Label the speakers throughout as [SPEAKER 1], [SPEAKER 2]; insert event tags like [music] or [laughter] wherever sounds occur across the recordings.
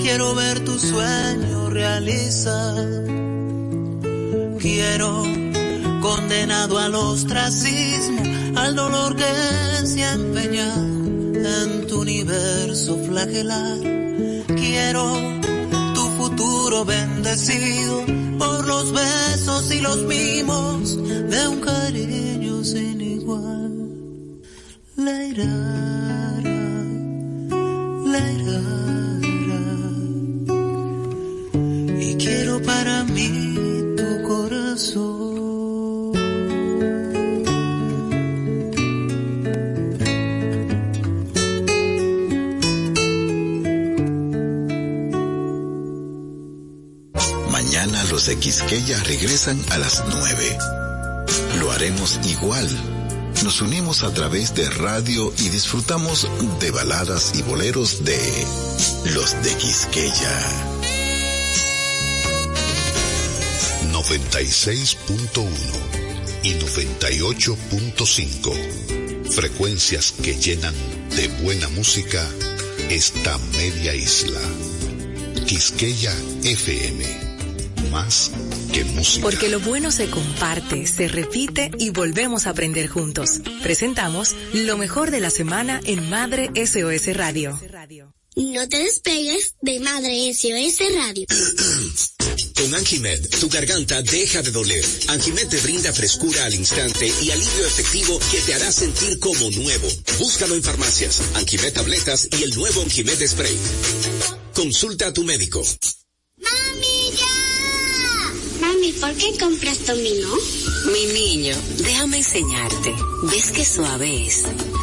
[SPEAKER 1] Quiero ver tu sueño realizar. Quiero condenado al ostracismo, al dolor que se ha en tu universo flagelar. Quiero tu futuro bendecido por los besos y los mimos de un cariño sin igual. Leirara, quiero para mí tu corazón.
[SPEAKER 2] Mañana los de Quisqueya regresan a las 9. Lo haremos igual. Nos unimos a través de radio y disfrutamos de baladas y boleros de los de Quisqueya.
[SPEAKER 3] 96.1 y 98.5. Frecuencias que llenan de buena música esta media isla. Quisqueya FM. Más que música.
[SPEAKER 4] Porque lo bueno se comparte, se repite y volvemos a aprender juntos. Presentamos lo mejor de la semana en Madre SOS Radio.
[SPEAKER 5] No te despegues de Madre SOS Radio. [clears throat]
[SPEAKER 6] Con Anjimed, tu garganta deja de doler. Anjimed te brinda frescura al instante y alivio efectivo que te hará sentir como nuevo. Búscalo en farmacias, Anjimed tabletas y el nuevo Anjimed Spray. Consulta a tu médico.
[SPEAKER 5] ¡Mami, ya! Mami, ¿por qué compras dominó?
[SPEAKER 7] Mi niño, déjame enseñarte. ¿Ves qué suave es?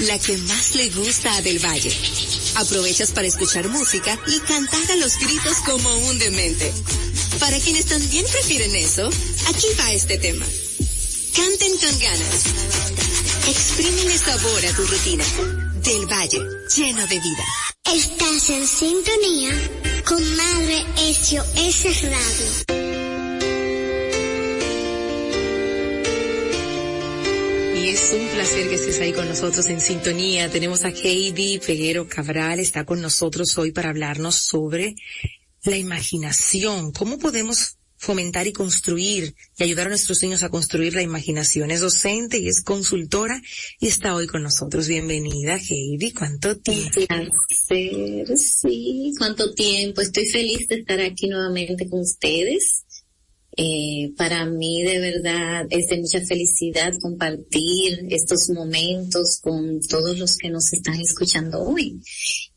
[SPEAKER 7] la que más le gusta a Del Valle. Aprovechas para escuchar música y cantar a los gritos como un demente. Para quienes también prefieren eso, aquí va este tema. Canten con ganas. Exprímele sabor a tu rutina. Del Valle, lleno de vida.
[SPEAKER 5] Estás en sintonía con Madre SOS Radio.
[SPEAKER 4] Es un placer que estés ahí con nosotros en sintonía. Tenemos a Heidi Peguero Cabral, está con nosotros hoy para hablarnos sobre la imaginación. ¿Cómo podemos fomentar y construir y ayudar a nuestros niños a construir la imaginación? Es docente y es consultora y está hoy con nosotros. Bienvenida, Heidi. ¿Cuánto tiempo?
[SPEAKER 8] placer, sí. ¿Cuánto tiempo? Estoy feliz de estar aquí nuevamente con ustedes. Eh, para mí de verdad es de mucha felicidad compartir estos momentos con todos los que nos están escuchando hoy.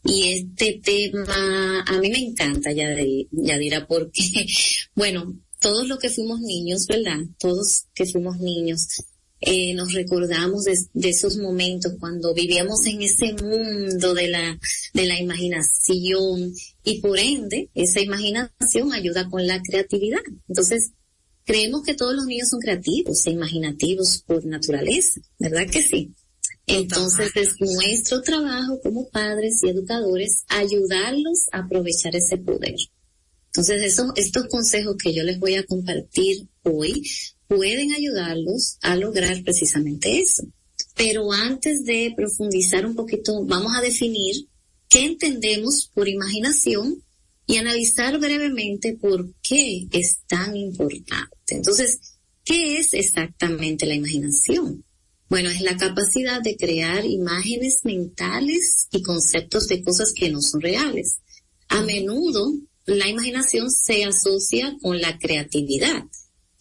[SPEAKER 8] Y este tema a mí me encanta, Yadira, porque, [laughs] bueno, todos los que fuimos niños, ¿verdad? Todos que fuimos niños, eh, nos recordamos de, de, esos momentos cuando vivíamos en ese mundo de la, de la imaginación y por ende esa imaginación ayuda con la creatividad. Entonces, creemos que todos los niños son creativos e imaginativos por naturaleza, ¿verdad que sí? Entonces es nuestro trabajo como padres y educadores ayudarlos a aprovechar ese poder. Entonces esos, estos consejos que yo les voy a compartir hoy pueden ayudarlos a lograr precisamente eso. Pero antes de profundizar un poquito, vamos a definir qué entendemos por imaginación y analizar brevemente por qué es tan importante. Entonces, ¿qué es exactamente la imaginación? Bueno, es la capacidad de crear imágenes mentales y conceptos de cosas que no son reales. A menudo, la imaginación se asocia con la creatividad.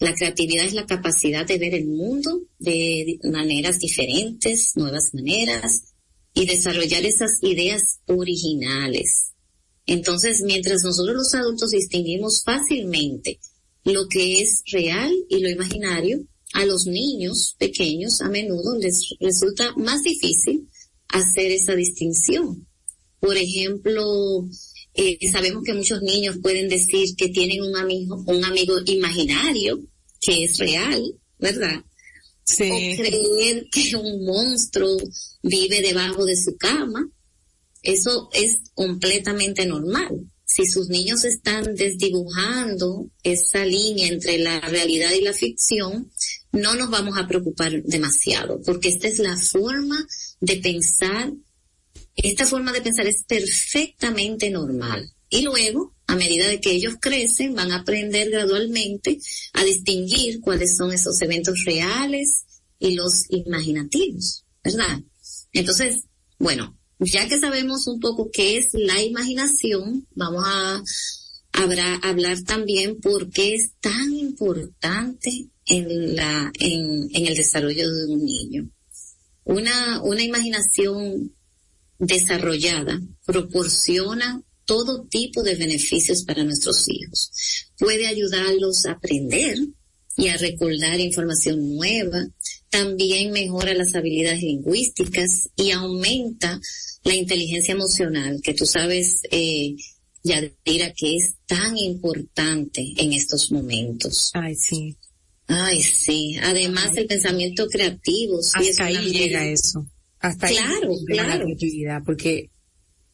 [SPEAKER 8] La creatividad es la capacidad de ver el mundo de maneras diferentes, nuevas maneras, y desarrollar esas ideas originales. Entonces, mientras nosotros los adultos distinguimos fácilmente lo que es real y lo imaginario, a los niños pequeños a menudo les resulta más difícil hacer esa distinción. Por ejemplo, eh, sabemos que muchos niños pueden decir que tienen un amigo, un amigo imaginario que es real, ¿verdad?
[SPEAKER 4] Sí.
[SPEAKER 8] O creer que un monstruo vive debajo de su cama. Eso es completamente normal. Si sus niños están desdibujando esa línea entre la realidad y la ficción, no nos vamos a preocupar demasiado, porque esta es la forma de pensar esta forma de pensar es perfectamente normal. Y luego, a medida de que ellos crecen, van a aprender gradualmente a distinguir cuáles son esos eventos reales y los imaginativos, ¿verdad? Entonces, bueno, ya que sabemos un poco qué es la imaginación, vamos a, hablar también por qué es tan importante en la, en, en el desarrollo de un niño. Una, una imaginación desarrollada proporciona todo tipo de beneficios para nuestros hijos. Puede ayudarlos a aprender y a recordar información nueva. También mejora las habilidades lingüísticas y aumenta la inteligencia emocional, que tú sabes, eh, Yadira, que es tan importante en estos momentos.
[SPEAKER 4] Ay, sí.
[SPEAKER 8] Ay, sí. Además, el pensamiento creativo.
[SPEAKER 4] Sí Hasta ahí llega eso. Hasta
[SPEAKER 8] claro, claro.
[SPEAKER 4] La porque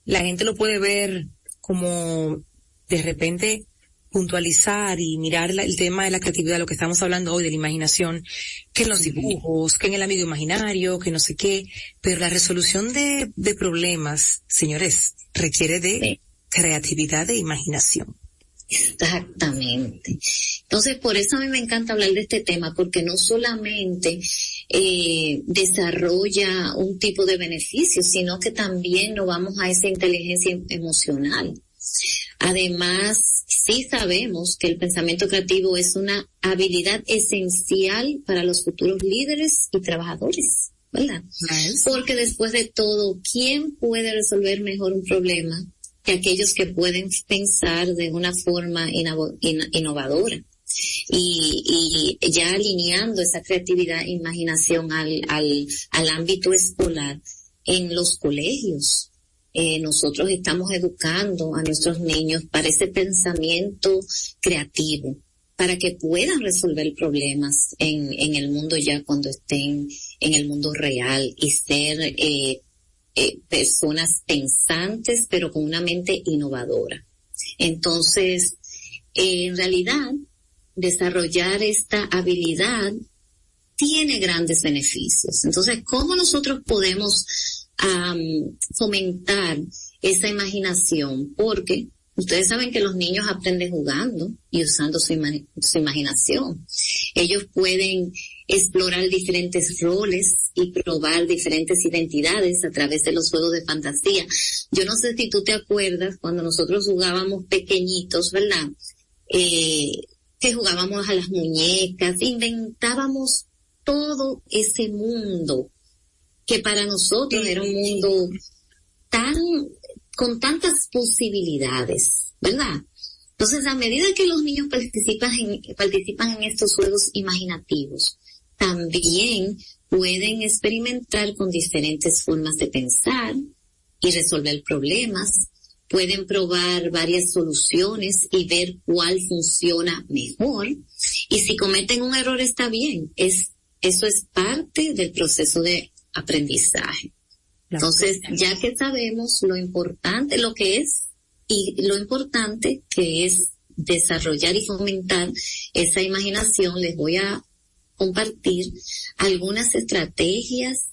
[SPEAKER 4] la gente lo puede ver como de repente puntualizar y mirar el tema de la creatividad, lo que estamos hablando hoy de la imaginación, que en los dibujos, que en el amigo imaginario, que no sé qué, pero la resolución de, de problemas, señores, requiere de creatividad e imaginación.
[SPEAKER 8] Exactamente. Entonces, por eso a mí me encanta hablar de este tema, porque no solamente eh, desarrolla un tipo de beneficio, sino que también nos vamos a esa inteligencia emocional. Además, sí sabemos que el pensamiento creativo es una habilidad esencial para los futuros líderes y trabajadores, ¿verdad? Porque después de todo, ¿quién puede resolver mejor un problema que aquellos que pueden pensar de una forma innovadora? Y, y ya alineando esa creatividad e imaginación al, al, al ámbito escolar en los colegios. Eh, nosotros estamos educando a nuestros niños para ese pensamiento creativo, para que puedan resolver problemas en, en el mundo ya cuando estén en el mundo real y ser eh, eh, personas pensantes pero con una mente innovadora. Entonces, en realidad, desarrollar esta habilidad tiene grandes beneficios. Entonces, ¿cómo nosotros podemos fomentar esa imaginación? Porque ustedes saben que los niños aprenden jugando y usando su, imaginación. Ellos pueden explorar diferentes roles y probar diferentes identidades a través de los juegos de fantasía. Yo no sé si tú te acuerdas cuando nosotros jugábamos pequeñitos, ¿verdad? Eh, que jugábamos a las muñecas, inventábamos todo ese mundo que para nosotros era un mundo tan, con tantas posibilidades, ¿verdad? Entonces, a medida que los niños participan en, participan en estos juegos imaginativos, también pueden experimentar con diferentes formas de pensar y resolver problemas, pueden probar varias soluciones y ver cuál funciona mejor. Y si cometen un error está bien, es, eso es parte del proceso de aprendizaje. Entonces, ya que sabemos lo importante, lo que es y lo importante que es desarrollar y fomentar esa imaginación, les voy a compartir algunas estrategias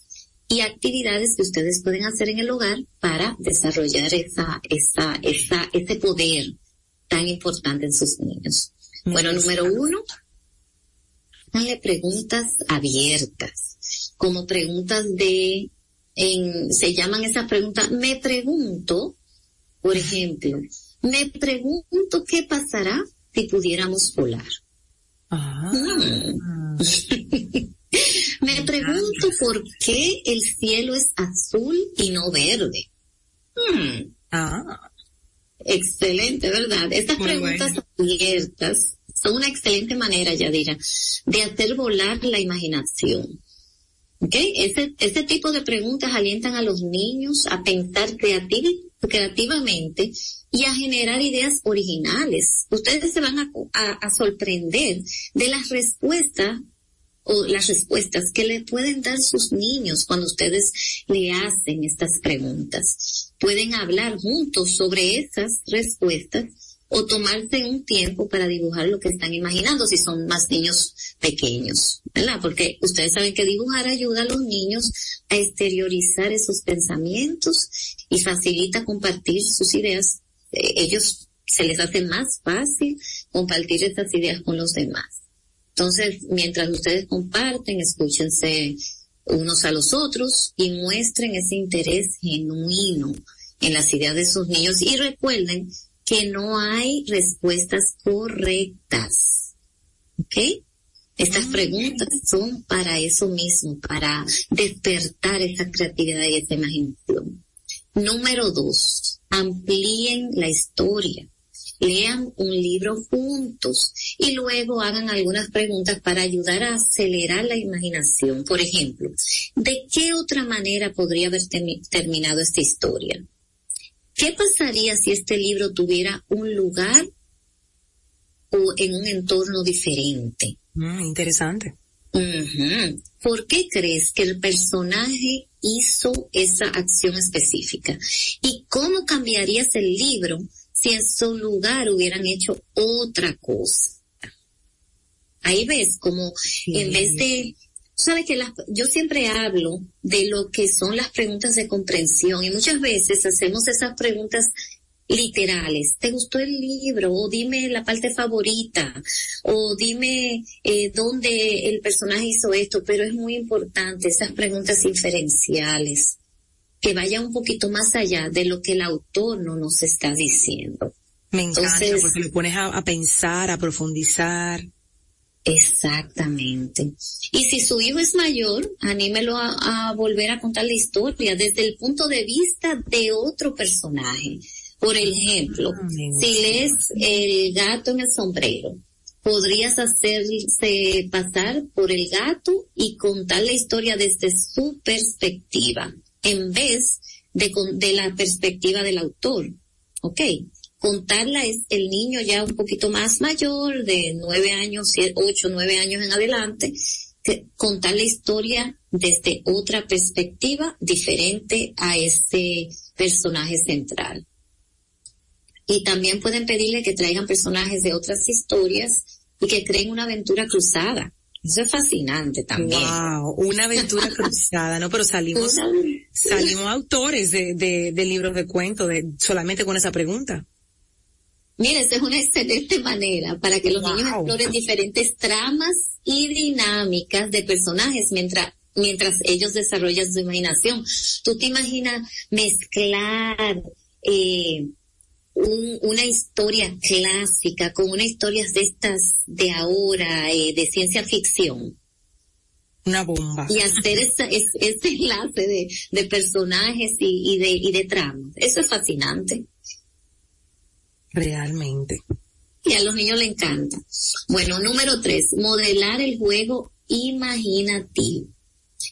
[SPEAKER 8] y actividades que ustedes pueden hacer en el hogar para desarrollar esa, esa, esa, ese poder tan importante en sus niños. Bueno, número uno, hazle preguntas abiertas, como preguntas de, en, se llaman esas preguntas, me pregunto, por ejemplo, me pregunto qué pasará si pudiéramos volar.
[SPEAKER 4] Ah.
[SPEAKER 8] Mm. [laughs] Me pregunto por qué el cielo es azul y no verde. Hmm.
[SPEAKER 4] Ah.
[SPEAKER 8] Excelente, ¿verdad? Estas preguntas abiertas son una excelente manera, Yadira, de hacer volar la imaginación. ¿Ok? Ese, ese tipo de preguntas alientan a los niños a pensar creativamente y a generar ideas originales. Ustedes se van a, a sorprender de las respuestas o las respuestas que le pueden dar sus niños cuando ustedes le hacen estas preguntas. Pueden hablar juntos sobre esas respuestas o tomarse un tiempo para dibujar lo que están imaginando si son más niños pequeños, ¿verdad? Porque ustedes saben que dibujar ayuda a los niños a exteriorizar esos pensamientos y facilita compartir sus ideas. Eh, ellos se les hace más fácil compartir esas ideas con los demás. Entonces, mientras ustedes comparten, escúchense unos a los otros y muestren ese interés genuino en las ideas de sus niños y recuerden que no hay respuestas correctas. ¿Ok? Estas ah, preguntas son para eso mismo, para despertar esa creatividad y esa imaginación. Número dos, amplíen la historia lean un libro juntos y luego hagan algunas preguntas para ayudar a acelerar la imaginación. Por ejemplo, ¿de qué otra manera podría haber terminado esta historia? ¿Qué pasaría si este libro tuviera un lugar o en un entorno diferente?
[SPEAKER 4] Mm, interesante.
[SPEAKER 8] ¿Por qué crees que el personaje hizo esa acción específica? ¿Y cómo cambiarías el libro si en su lugar hubieran hecho otra cosa. Ahí ves como en vez de, sabes que yo siempre hablo de lo que son las preguntas de comprensión y muchas veces hacemos esas preguntas literales. ¿Te gustó el libro? O dime la parte favorita. O dime eh, dónde el personaje hizo esto. Pero es muy importante esas preguntas inferenciales que vaya un poquito más allá de lo que el autor no nos está diciendo.
[SPEAKER 4] Me encanta porque lo pones a, pensar, a profundizar.
[SPEAKER 8] Exactamente. Y si su hijo es mayor, anímelo a, volver a contar la historia desde el punto de vista de otro personaje. Por ejemplo, ah, si lees El gato en el sombrero, podrías hacerse pasar por el gato y contar la historia desde su perspectiva en vez de, de la perspectiva del autor. ¿Ok? Contarla es el niño ya un poquito más mayor, de nueve años, ocho, nueve años en adelante, que contar la historia desde otra perspectiva diferente a ese personaje central. Y también pueden pedirle que traigan personajes de otras historias y que creen una aventura cruzada. Eso es fascinante también.
[SPEAKER 4] Wow, una aventura [laughs] cruzada, ¿no? Pero salimos, salimos autores de, de, libros de cuentos de, solamente con esa pregunta.
[SPEAKER 8] Mira, esa es una excelente manera para que los niños exploren diferentes tramas y dinámicas de personajes mientras mientras ellos desarrollan su imaginación. Tú te imaginas mezclar eh, una historia clásica con una historia de estas de ahora, eh, de ciencia ficción.
[SPEAKER 4] Una bomba.
[SPEAKER 8] Y hacer ese, ese enlace de, de personajes y, y, de, y de tramas. Eso es fascinante.
[SPEAKER 4] Realmente.
[SPEAKER 8] Y a los niños les encanta. Bueno, número tres, modelar el juego imaginativo.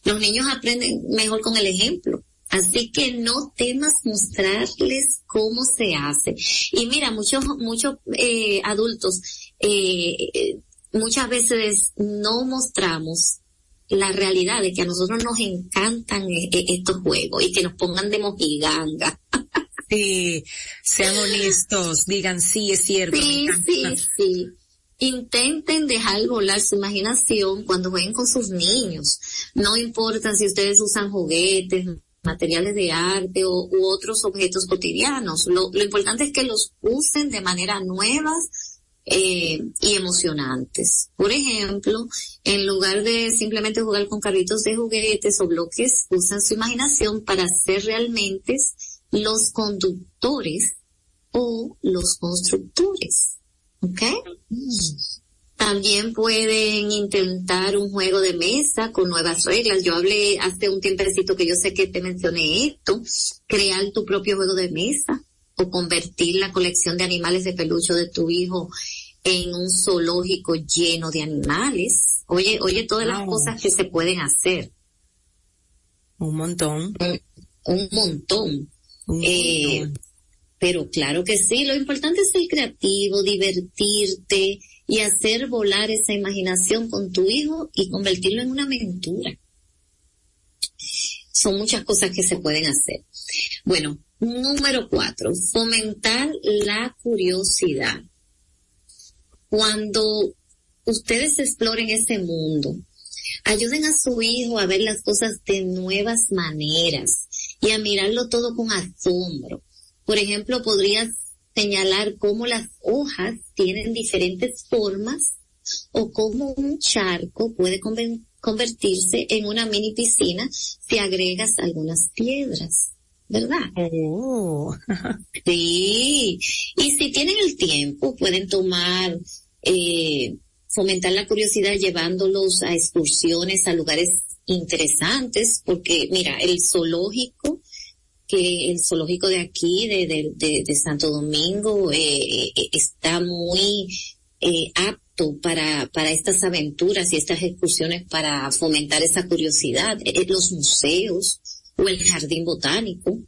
[SPEAKER 8] Los niños aprenden mejor con el ejemplo. Así que no temas mostrarles cómo se hace. Y mira, muchos, muchos eh, adultos eh, muchas veces no mostramos la realidad de que a nosotros nos encantan eh, estos juegos y que nos pongan de mojiganga. [laughs]
[SPEAKER 4] Sí, sean honestos, digan sí, es cierto.
[SPEAKER 8] Sí, sí, sí. Intenten dejar volar su imaginación cuando jueguen con sus niños. No importa si ustedes usan juguetes, materiales de arte o, u otros objetos cotidianos. Lo, lo, importante es que los usen de manera nuevas eh, y emocionantes. Por ejemplo, en lugar de simplemente jugar con carritos de juguetes o bloques, usan su imaginación para ser realmente los conductores o los constructores. ¿Ok? También pueden intentar un juego de mesa con nuevas reglas. Yo hablé hace un tiempecito que yo sé que te mencioné esto. Crear tu propio juego de mesa o convertir la colección de animales de peluche de tu hijo en un zoológico lleno de animales. Oye, oye todas las cosas que se pueden hacer.
[SPEAKER 4] Un montón.
[SPEAKER 8] Un, montón. Un eh, montón Pero claro que sí, lo importante es ser creativo, divertirte y hacer volar esa imaginación con tu hijo y convertirlo en una aventura. Son muchas cosas que se pueden hacer. Bueno, número cuatro, fomentar la curiosidad. Cuando ustedes exploren ese mundo, ayuden a su hijo a ver las cosas de nuevas maneras y a mirarlo todo con asombro. Por ejemplo, podrías señalar cómo las hojas tienen diferentes formas o cómo un charco puede convertirse en una mini piscina si agregas algunas piedras. ¿Verdad?
[SPEAKER 4] Oh. [laughs]
[SPEAKER 8] sí. Y si tienen el tiempo, pueden tomar, eh, fomentar la curiosidad llevándolos a excursiones a lugares interesantes, porque mira, el zoológico que el zoológico de aquí, de, de, Santo Domingo, eh, eh, está muy eh, apto para, para estas aventuras y estas excursiones para fomentar esa curiosidad. los museos o el jardín botánico.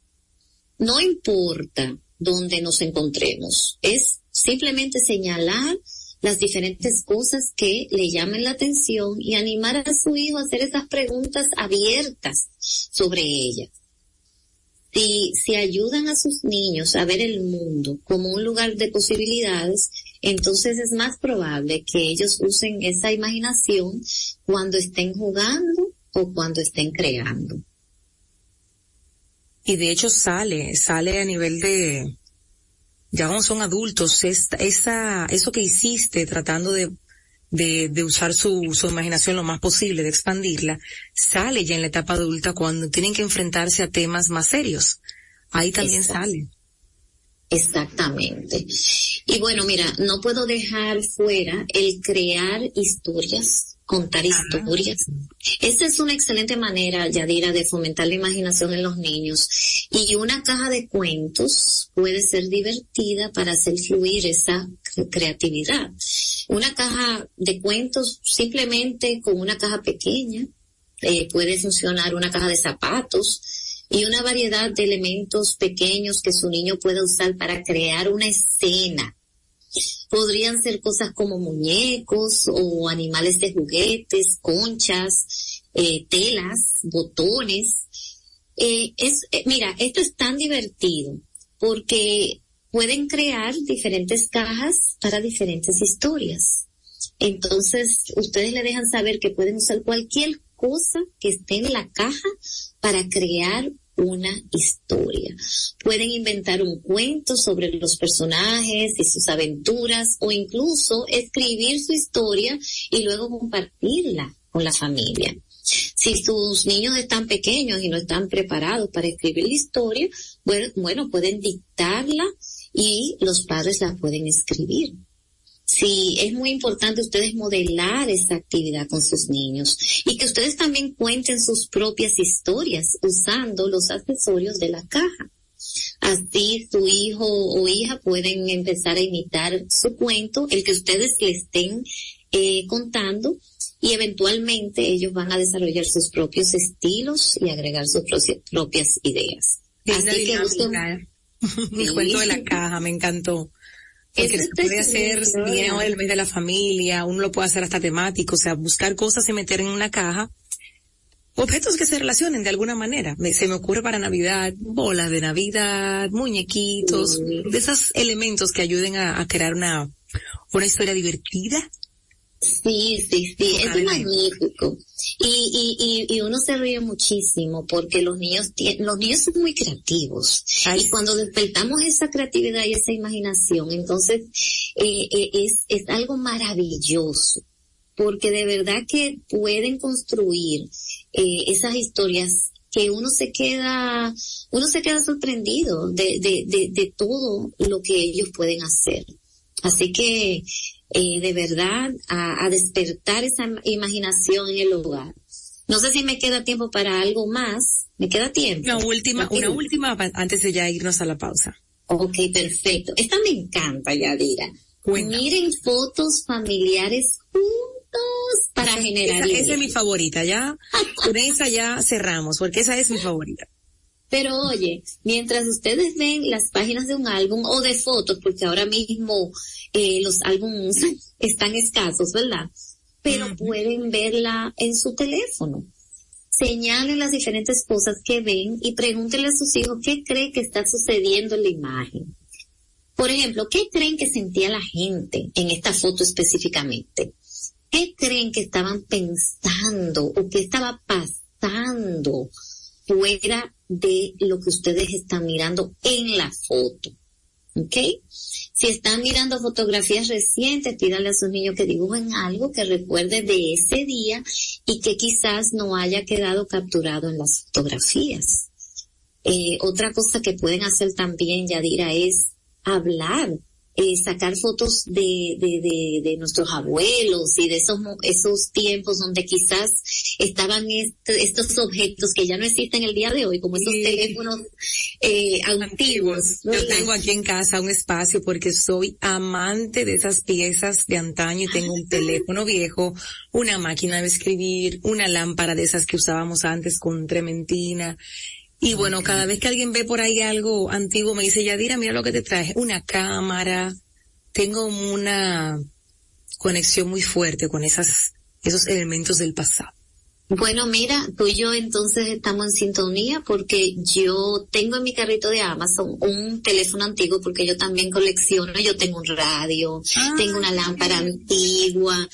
[SPEAKER 8] No importa dónde nos encontremos, es simplemente señalar las diferentes cosas que le llamen la atención y animar a su hijo a hacer esas preguntas abiertas sobre ellas si, si ayudan a sus niños a ver el mundo como un lugar de posibilidades, entonces es más probable que ellos usen esa imaginación cuando estén jugando o cuando estén creando.
[SPEAKER 4] Y de hecho sale, sale a nivel de, ya cuando son adultos, esa, esa, eso que hiciste tratando de de, de usar su, su imaginación lo más posible, de expandirla, sale ya en la etapa adulta cuando tienen que enfrentarse a temas más serios. Ahí también sale.
[SPEAKER 8] Exactamente. Y bueno, mira, no puedo dejar fuera el crear historias contar historias. Esa es una excelente manera, Yadira, de fomentar la imaginación en los niños. Y una caja de cuentos puede ser divertida para hacer fluir esa creatividad. Una caja de cuentos simplemente con una caja pequeña, eh, puede funcionar una caja de zapatos, y una variedad de elementos pequeños que su niño pueda usar para crear una escena Podrían ser cosas como muñecos o animales de juguetes, conchas, eh, telas, botones. Eh, eh, mira, esto es tan divertido porque pueden crear diferentes cajas para diferentes historias. Entonces, ustedes le dejan saber que pueden usar cualquier cosa que esté en la caja para crear una historia. Pueden inventar un cuento sobre los personajes y sus aventuras o incluso escribir su historia y luego compartirla con la familia. Si sus niños están pequeños y no están preparados para escribir la historia, bueno, bueno pueden dictarla y los padres la pueden escribir. Sí, es muy importante ustedes modelar esa actividad con sus niños y que ustedes también cuenten sus propias historias usando los accesorios de la caja. Así su hijo o hija pueden empezar a imitar su cuento, el que ustedes le estén eh, contando y eventualmente ellos van a desarrollar sus propios estilos y agregar sus propias ideas.
[SPEAKER 4] Así que Mi [laughs] cuento de la caja, me encantó. Porque se puede hacer bien el mes de la familia, uno lo puede hacer hasta temático, o sea, buscar cosas y meter en una caja. Objetos que se relacionen de alguna manera. se me ocurre para Navidad, bolas de Navidad, muñequitos, de esos elementos que ayuden a, a crear una, una historia divertida
[SPEAKER 8] Sí, sí, sí, es magnífico. Y, y, y, uno se ríe muchísimo porque los niños, los niños son muy creativos. Y cuando despertamos esa creatividad y esa imaginación, entonces eh, eh, es, es algo maravilloso. Porque de verdad que pueden construir eh, esas historias que uno se queda, uno se queda sorprendido de, de, de, de todo lo que ellos pueden hacer. Así que eh, de verdad a, despertar esa imaginación en el hogar. No sé si me queda tiempo para algo más. ¿Me queda tiempo?
[SPEAKER 4] Una última, una última antes de ya irnos a la pausa.
[SPEAKER 8] Ok, perfecto. Esta me encanta, Yadira. Miren fotos familiares juntos para generar.
[SPEAKER 4] Esa, esa, es mi favorita, ya. [laughs] Con esa ya cerramos, porque esa es mi favorita.
[SPEAKER 8] Pero oye, mientras ustedes ven las páginas de un álbum o de fotos, porque ahora mismo eh, los álbumes [laughs] están escasos, ¿verdad? Pero pueden verla en su teléfono. Señalen las diferentes cosas que ven y pregúntenle a sus hijos qué creen que está sucediendo en la imagen. Por ejemplo, ¿qué creen que sentía la gente en esta foto específicamente? ¿Qué creen que estaban pensando o qué estaba pasando fuera de lo que ustedes están mirando en la foto? ¿Ok? Si están mirando fotografías recientes, pídanle a sus niños que dibujen algo que recuerde de ese día y que quizás no haya quedado capturado en las fotografías. Eh, otra cosa que pueden hacer también, Yadira, es hablar eh, sacar fotos de, de, de, de, nuestros abuelos y de esos, esos tiempos donde quizás estaban estos objetos que ya no existen el día de hoy, como esos teléfonos eh, antiguos.
[SPEAKER 4] Yo tengo aquí en casa un espacio porque soy amante de esas piezas de antaño y tengo un teléfono viejo, una máquina de escribir, una lámpara de esas que usábamos antes con trementina. Y bueno, cada vez que alguien ve por ahí algo antiguo, me dice, Yadira, mira lo que te traje, una cámara. Tengo una conexión muy fuerte con esas, esos elementos del pasado.
[SPEAKER 8] Bueno, mira, tú y yo entonces estamos en sintonía porque yo tengo en mi carrito de Amazon un teléfono antiguo porque yo también colecciono, yo tengo un radio, ah, tengo una lámpara antigua,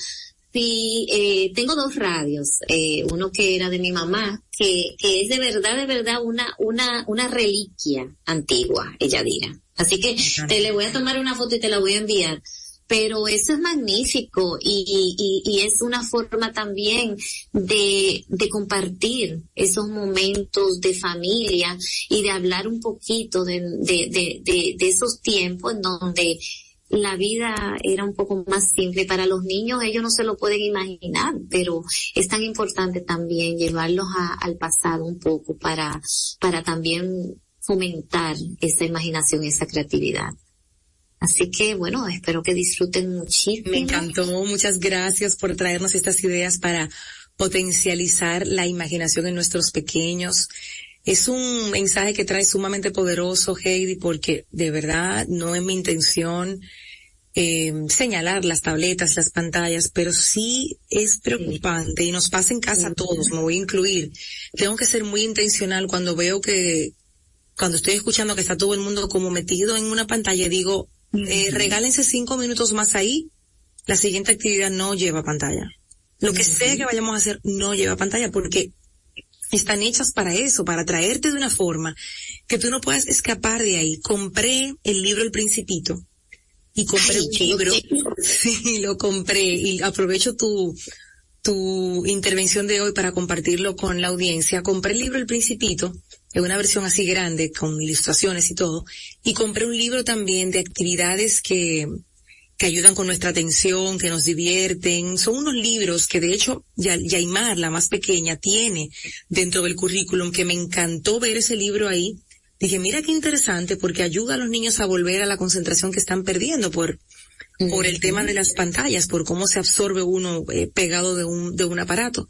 [SPEAKER 8] Sí, eh, tengo dos radios, eh, uno que era de mi mamá, que, que es de verdad, de verdad una, una, una reliquia antigua, ella dirá. Así que te le voy a tomar una foto y te la voy a enviar. Pero eso es magnífico y, y, y es una forma también de, de compartir esos momentos de familia y de hablar un poquito de, de, de, de, de esos tiempos en donde la vida era un poco más simple. Para los niños ellos no se lo pueden imaginar, pero es tan importante también llevarlos al pasado un poco para, para también fomentar esa imaginación, esa creatividad. Así que bueno, espero que disfruten muchísimo.
[SPEAKER 4] Me encantó, muchas gracias por traernos estas ideas para potencializar la imaginación en nuestros pequeños. Es un mensaje que trae sumamente poderoso, Heidi, porque de verdad no es mi intención eh, señalar las tabletas, las pantallas, pero sí es preocupante y nos pasa en casa a todos, me voy a incluir. Tengo que ser muy intencional cuando veo que, cuando estoy escuchando que está todo el mundo como metido en una pantalla, digo, eh, regálense cinco minutos más ahí, la siguiente actividad no lleva pantalla. Lo que sea que vayamos a hacer no lleva pantalla porque están hechas para eso, para traerte de una forma que tú no puedas escapar de ahí. Compré el libro El Principito y compré un libro. [laughs] Sí, lo compré y aprovecho tu, tu intervención de hoy para compartirlo con la audiencia. Compré el libro El Principito, en una versión así grande, con ilustraciones y todo, y compré un libro también de actividades que, que ayudan con nuestra atención, que nos divierten. Son unos libros que de hecho Yaimar, la más pequeña, tiene dentro del currículum, que me encantó ver ese libro ahí dije, mira qué interesante porque ayuda a los niños a volver a la concentración que están perdiendo por, por el tema de las pantallas, por cómo se absorbe uno eh, pegado de un, de un aparato.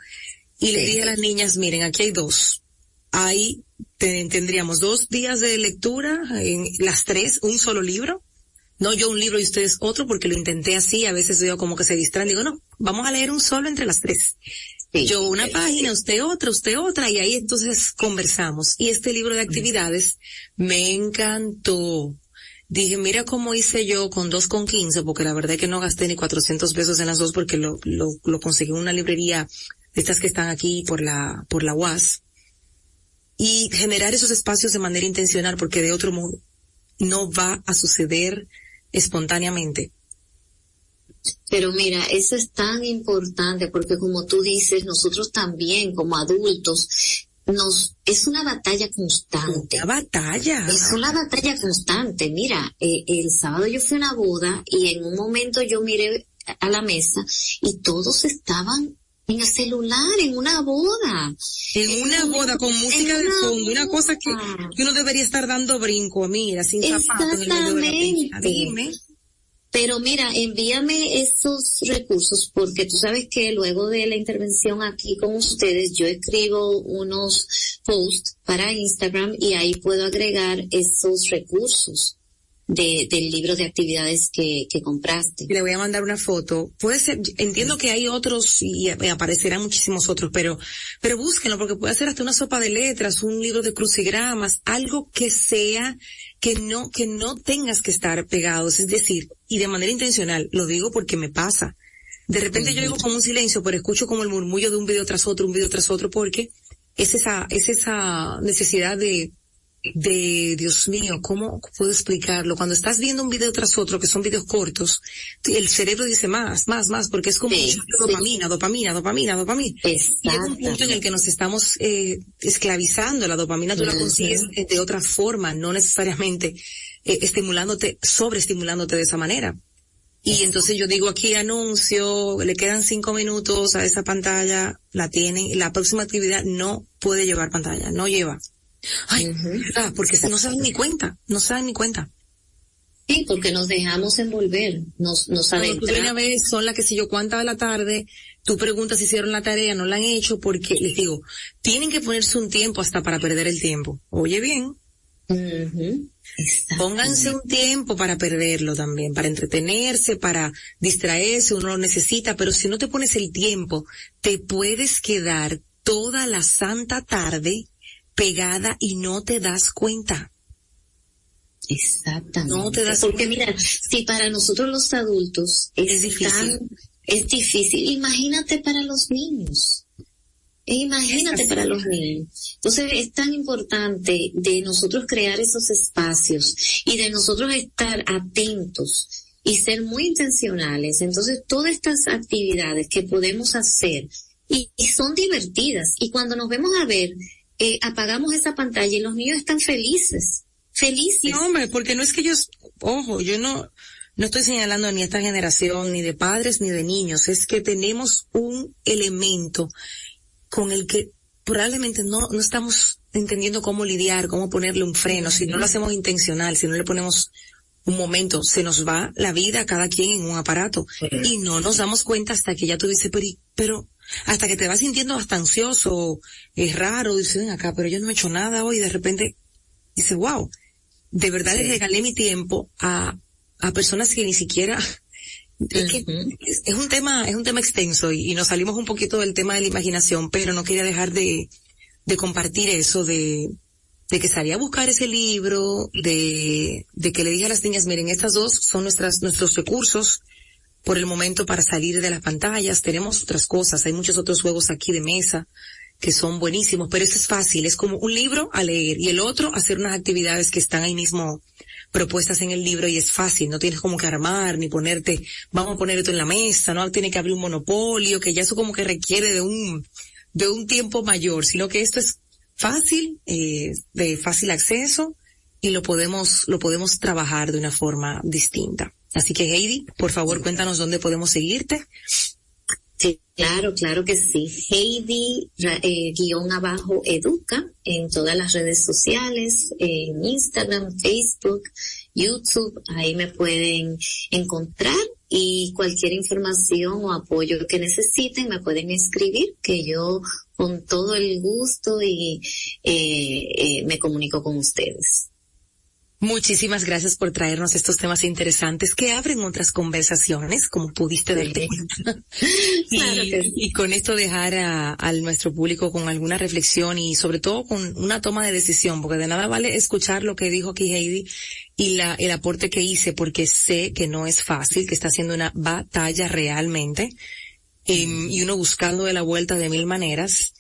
[SPEAKER 4] Y le dije a las niñas, miren, aquí hay dos. Ahí tendríamos dos días de lectura, en las tres, un solo libro. No yo un libro y ustedes otro porque lo intenté así, a veces veo como que se distraen, digo, no, vamos a leer un solo entre las tres yo una página, usted otra, usted otra, y ahí entonces conversamos. Y este libro de actividades me encantó. Dije, mira cómo hice yo con dos con quince, porque la verdad es que no gasté ni 400 pesos en las dos porque lo, lo, lo conseguí en una librería de estas que están aquí por la, por la UAS. Y generar esos espacios de manera intencional porque de otro modo no va a suceder espontáneamente.
[SPEAKER 8] Pero mira, eso es tan importante porque como tú dices, nosotros también como adultos nos es una batalla constante.
[SPEAKER 4] Una batalla.
[SPEAKER 8] Es una batalla constante. Mira, eh, el sábado yo fui a una boda y en un momento yo miré a la mesa y todos estaban en el celular, en una boda.
[SPEAKER 4] En, una boda con música de fondo, una cosa que, uno debería estar dando brinco, mira, sin zapatos en el medio de la Dime.
[SPEAKER 8] Pero mira, envíame esos recursos porque tú sabes que luego de la intervención aquí con ustedes yo escribo unos posts para Instagram y ahí puedo agregar esos recursos de, del libro de actividades que, compraste.
[SPEAKER 4] Le voy a mandar una foto. Puede ser, entiendo que hay otros y aparecerán muchísimos otros, pero, pero búsquenlo porque puede ser hasta una sopa de letras, un libro de crucigramas, algo que sea, que no, que no tengas que estar pegados, es decir, y de manera intencional, lo digo porque me pasa. De repente yo digo como un silencio, pero escucho como el murmullo de un video tras otro, un video tras otro, porque es esa, es esa necesidad de, de, Dios mío, ¿cómo puedo explicarlo? Cuando estás viendo un video tras otro, que son videos cortos, el cerebro dice más, más, más, porque es como dopamina, dopamina, dopamina, dopamina. Y es un punto en el que nos estamos eh, esclavizando. La dopamina tú la consigues de otra forma, no necesariamente eh, estimulándote, sobreestimulándote de esa manera. Y entonces yo digo aquí anuncio, le quedan cinco minutos a esa pantalla, la tienen, la próxima actividad no puede llevar pantalla, no lleva. Ay, porque no se dan ni cuenta, no se dan ni cuenta.
[SPEAKER 8] Sí, porque nos dejamos envolver, nos, nos adentramos.
[SPEAKER 4] Una vez son las que sé yo cuántas de la tarde, tú preguntas si hicieron la tarea, no la han hecho, porque les digo, tienen que ponerse un tiempo hasta para perder el tiempo. Oye bien. Pónganse un tiempo para perderlo también, para entretenerse, para distraerse, uno lo necesita, pero si no te pones el tiempo, te puedes quedar toda la santa tarde pegada y no te das cuenta.
[SPEAKER 8] Exactamente. No te das Porque mira, si para nosotros los adultos es, difícil, es difícil, imagínate para los niños. E imagínate para los niños. Entonces es tan importante de nosotros crear esos espacios y de nosotros estar atentos y ser muy intencionales. Entonces todas estas actividades que podemos hacer y, y son divertidas y cuando nos vemos a ver eh, apagamos esa pantalla y los niños están felices, felices.
[SPEAKER 4] No, hombre, porque no es que ellos, ojo, yo no, no estoy señalando ni a esta generación, ni de padres, ni de niños, es que tenemos un elemento con el que probablemente no, no estamos entendiendo cómo lidiar, cómo ponerle un freno, si no lo hacemos intencional, si no le ponemos un momento, se nos va la vida cada quien en un aparato. Y no nos damos cuenta hasta que ya tú dices, pero, pero hasta que te vas sintiendo hasta ansioso, es raro, dices, ven acá, pero yo no he hecho nada hoy, y de repente dice, wow, de verdad le regalé mi tiempo a, a personas que ni siquiera, [laughs] es, que es, un tema, es un tema extenso y, y, nos salimos un poquito del tema de la imaginación, pero no quería dejar de, de compartir eso de, de que salí a buscar ese libro, de, de que le dije a las niñas, miren, estas dos son nuestras, nuestros recursos, por el momento para salir de las pantallas. Tenemos otras cosas, hay muchos otros juegos aquí de mesa que son buenísimos, pero eso es fácil, es como un libro a leer y el otro hacer unas actividades que están ahí mismo propuestas en el libro y es fácil, no tienes como que armar ni ponerte, vamos a poner esto en la mesa, no tiene que abrir un monopolio, que ya eso como que requiere de un, de un tiempo mayor, sino que esto es fácil, eh, de fácil acceso y lo podemos, lo podemos trabajar de una forma distinta. Así que Heidi, por favor, cuéntanos dónde podemos seguirte.
[SPEAKER 8] Sí, claro, claro que sí. Heidi, eh, guion abajo, educa en todas las redes sociales, en Instagram, Facebook, YouTube, ahí me pueden encontrar y cualquier información o apoyo que necesiten me pueden escribir, que yo con todo el gusto y eh, eh, me comunico con ustedes.
[SPEAKER 4] Muchísimas gracias por traernos estos temas interesantes que abren otras conversaciones, como pudiste ver. [laughs] y, con esto dejar a, nuestro público con alguna reflexión y sobre todo con una toma de decisión, porque de nada vale escuchar lo que dijo aquí Heidi y la, el aporte que hice, porque sé que no es fácil, que está haciendo una batalla realmente, em, y uno buscando de la vuelta de mil maneras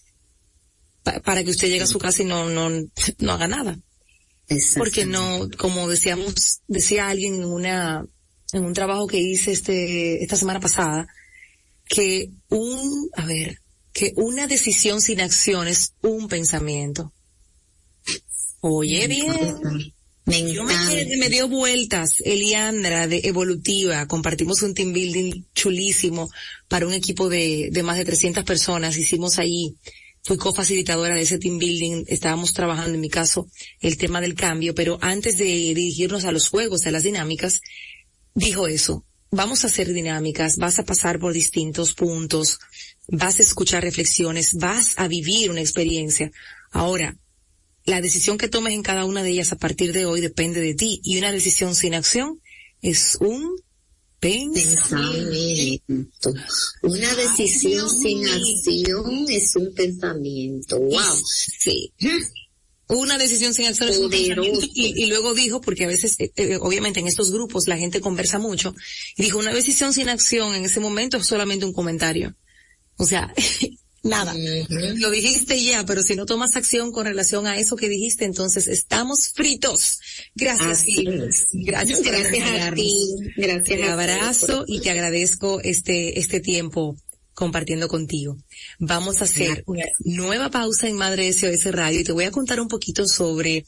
[SPEAKER 4] para que usted llegue a su casa y no, no, no haga nada. Porque no, como decíamos, decía alguien en una, en un trabajo que hice este, esta semana pasada, que un, a ver, que una decisión sin acción es un pensamiento. Oye bien. Me, Yo me, me, dio vueltas, Eliandra de Evolutiva, compartimos un team building chulísimo para un equipo de, de más de 300 personas, hicimos ahí fui cofacilitadora de ese team building, estábamos trabajando en mi caso el tema del cambio, pero antes de dirigirnos a los juegos, a las dinámicas, dijo eso. Vamos a hacer dinámicas, vas a pasar por distintos puntos, vas a escuchar reflexiones, vas a vivir una experiencia. Ahora, la decisión que tomes en cada una de ellas a partir de hoy depende de ti y una decisión sin acción es un
[SPEAKER 8] pensamiento. Una decisión sin acción es un pensamiento. Wow.
[SPEAKER 4] Sí. Una decisión sin acción es un pensamiento. Y, luego dijo, porque a veces, eh, eh, obviamente en estos grupos la gente conversa mucho, y dijo, una decisión sin acción en ese momento es solamente un comentario. O sea, [laughs] nada. Lo dijiste ya, pero si no tomas acción con relación a eso que dijiste, entonces estamos fritos. Gracias. Gracias,
[SPEAKER 8] gracias a ti. Gracias.
[SPEAKER 4] Te abrazo y te agradezco este, este tiempo compartiendo contigo. Vamos a hacer una nueva pausa en Madre SOS Radio y te voy a contar un poquito sobre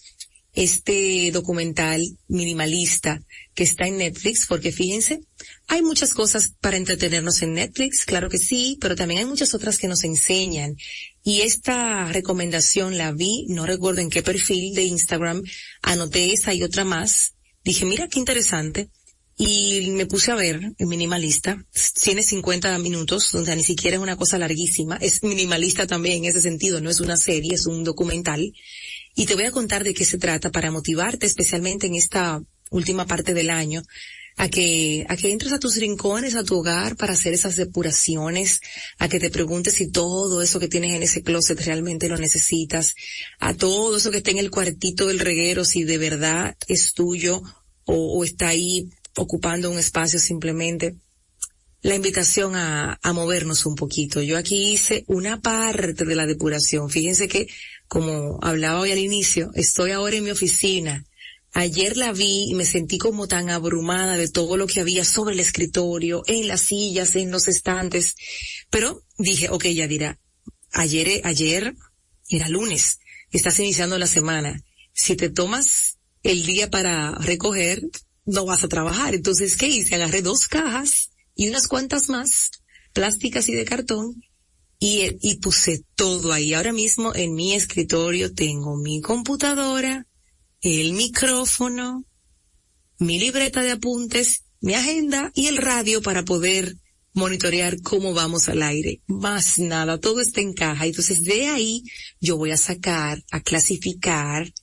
[SPEAKER 4] este documental minimalista que está en Netflix, porque fíjense, hay muchas cosas para entretenernos en Netflix, claro que sí, pero también hay muchas otras que nos enseñan. Y esta recomendación la vi, no recuerdo en qué perfil de Instagram, anoté esa y otra más. Dije, mira qué interesante. Y me puse a ver el minimalista. Tiene 50 minutos, o sea, ni siquiera es una cosa larguísima. Es minimalista también en ese sentido, no es una serie, es un documental. Y te voy a contar de qué se trata para motivarte especialmente en esta última parte del año a que, a que entres a tus rincones, a tu hogar para hacer esas depuraciones, a que te preguntes si todo eso que tienes en ese closet realmente lo necesitas, a todo eso que está en el cuartito del reguero, si de verdad es tuyo o, está ahí ocupando un espacio simplemente. La invitación a, a movernos un poquito. Yo aquí hice una parte de la depuración. Fíjense que, como hablaba hoy al inicio, estoy ahora en mi oficina Ayer la vi y me sentí como tan abrumada de todo lo que había sobre el escritorio, en las sillas, en los estantes. Pero dije, ok, ya dirá, ayer, ayer era lunes, estás iniciando la semana. Si te tomas el día para recoger, no vas a trabajar. Entonces, ¿qué hice? Agarré dos cajas y unas cuantas más, plásticas y de cartón, y, puse todo ahí. Ahora mismo en mi escritorio tengo mi computadora, el micrófono, mi libreta de apuntes, mi agenda y el radio para poder monitorear cómo vamos al aire. Más nada, todo está en caja. Entonces de ahí yo voy a sacar, a clasificar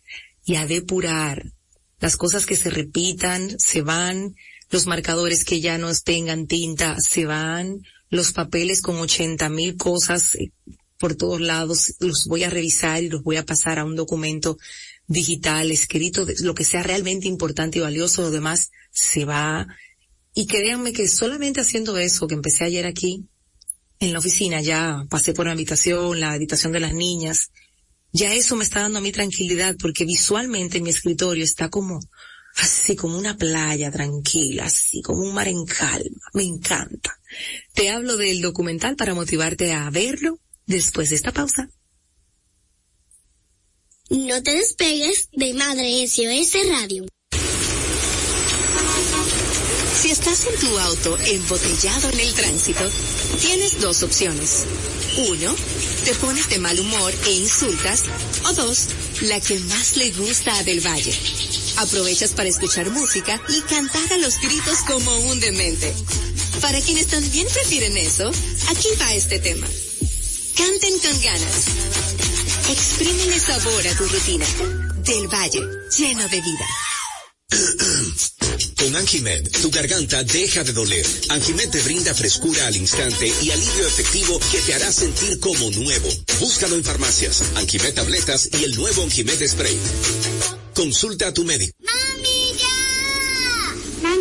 [SPEAKER 4] y a depurar las cosas que se repitan, se van, los marcadores que ya no tengan tinta, se van, los papeles con ochenta mil cosas eh, por todos lados, los voy a revisar y los voy a pasar a un documento digital, escrito, lo que sea realmente importante y valioso, lo demás se va. Y créanme que solamente haciendo eso, que empecé ayer aquí, en la oficina, ya pasé por la habitación, la habitación de las niñas, ya eso me está dando a mí tranquilidad porque visualmente mi escritorio está como, así como una playa tranquila, así como un mar en calma. Me encanta. Te hablo del documental para motivarte a verlo después de esta pausa.
[SPEAKER 5] No te despegues de Madre SOS Radio.
[SPEAKER 7] Si estás en tu auto embotellado en el tránsito, tienes dos opciones. Uno, te pones de mal humor e insultas. O dos, la que más le gusta a Del Valle. Aprovechas para escuchar música y cantar a los gritos como un demente. Para quienes también prefieren eso, aquí va este tema. Canten con ganas. Exprímele sabor a tu rutina. Del Valle, lleno de vida. [clears throat]
[SPEAKER 6] Con Anjimed, tu garganta deja de doler. Anjimed te brinda frescura al instante y alivio efectivo que te hará sentir como nuevo. Búscalo en farmacias, Anjimed tabletas y el nuevo Anjimed spray. Consulta a tu médico.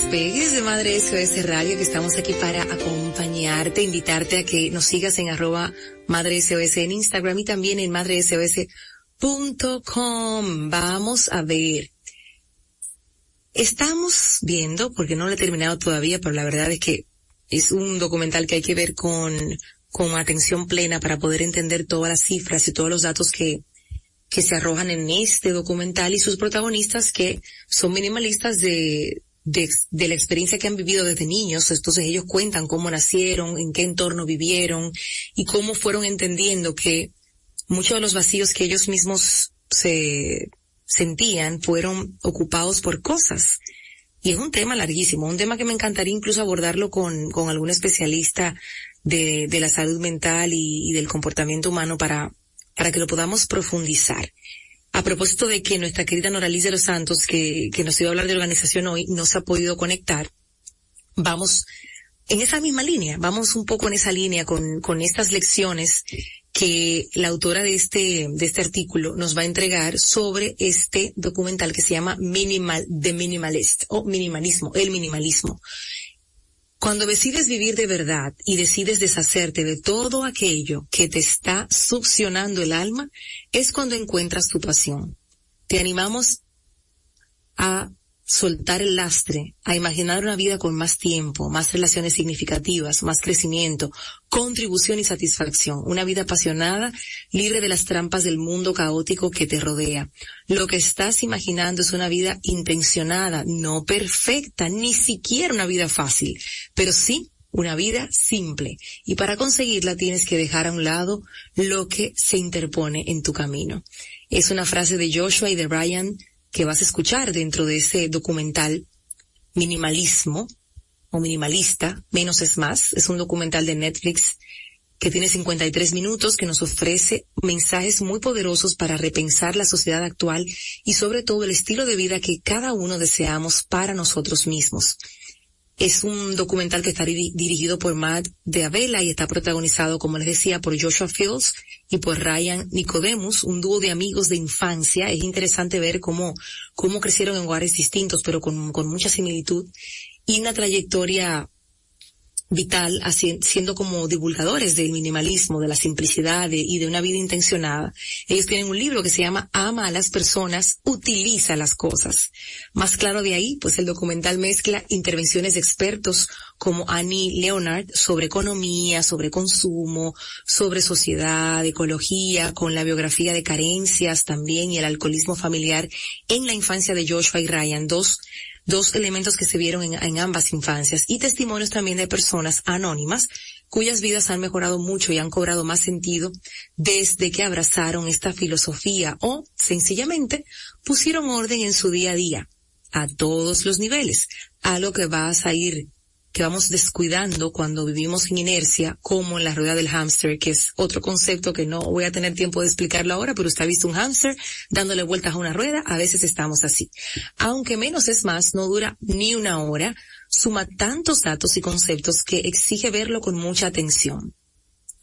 [SPEAKER 4] Despegues de Madre SOS Radio, que estamos aquí para acompañarte, invitarte a que nos sigas en arroba Madre SOS en Instagram y también en madresos.com. Vamos a ver. Estamos viendo, porque no lo he terminado todavía, pero la verdad es que es un documental que hay que ver con, con atención plena para poder entender todas las cifras y todos los datos que, que se arrojan en este documental y sus protagonistas que son minimalistas de, de, la experiencia que han vivido desde niños. Entonces ellos cuentan cómo nacieron, en qué entorno vivieron y cómo fueron entendiendo que muchos de los vacíos que ellos mismos se sentían fueron ocupados por cosas. Y es un tema larguísimo, un tema que me encantaría incluso abordarlo con, con algún especialista de, de la salud mental y, y, del comportamiento humano para, para que lo podamos profundizar. A propósito de que nuestra querida Noralice de los Santos, que, que nos iba a hablar de organización hoy, no se ha podido conectar, vamos en esa misma línea, vamos un poco en esa línea con, con estas lecciones que la autora de este, de este artículo nos va a entregar sobre este documental que se llama Minimal, The Minimalist, o minimalismo, el minimalismo. Cuando decides vivir de verdad y decides deshacerte de todo aquello que te está succionando el alma, es cuando encuentras tu pasión. Te animamos a soltar el lastre, a imaginar una vida con más tiempo, más relaciones significativas, más crecimiento, contribución y satisfacción, una vida apasionada, libre de las trampas del mundo caótico que te rodea. Lo que estás imaginando es una vida intencionada, no perfecta, ni siquiera una vida fácil, pero sí una vida simple. Y para conseguirla tienes que dejar a un lado lo que se interpone en tu camino. Es una frase de Joshua y de Brian que vas a escuchar dentro de ese documental Minimalismo o Minimalista, Menos es Más. Es un documental de Netflix que tiene 53 minutos, que nos ofrece mensajes muy poderosos para repensar la sociedad actual y sobre todo el estilo de vida que cada uno deseamos para nosotros mismos. Es un documental que está dirigido por Matt de Avela y está protagonizado, como les decía, por Joshua Fields y por Ryan Nicodemus, un dúo de amigos de infancia. Es interesante ver cómo, cómo crecieron en lugares distintos, pero con, con mucha similitud y una trayectoria vital siendo como divulgadores del minimalismo, de la simplicidad y de una vida intencionada. Ellos tienen un libro que se llama Ama a las personas, utiliza las cosas. Más claro de ahí, pues el documental mezcla intervenciones de expertos como Annie Leonard sobre economía, sobre consumo, sobre sociedad, ecología, con la biografía de carencias también y el alcoholismo familiar en la infancia de Joshua y Ryan, dos dos elementos que se vieron en, ambas infancias y testimonios también de personas anónimas cuyas vidas han mejorado mucho y han cobrado más sentido desde que abrazaron esta filosofía o sencillamente pusieron orden en su día a día a todos los niveles, algo que vas a ir que vamos descuidando cuando vivimos en inercia, como en la rueda del hámster, que es otro concepto que no voy a tener tiempo de explicarlo ahora, pero usted ha visto un hámster dándole vueltas a una rueda, a veces estamos así. Aunque menos es más, no dura ni una hora, suma tantos datos y conceptos que exige verlo con mucha atención.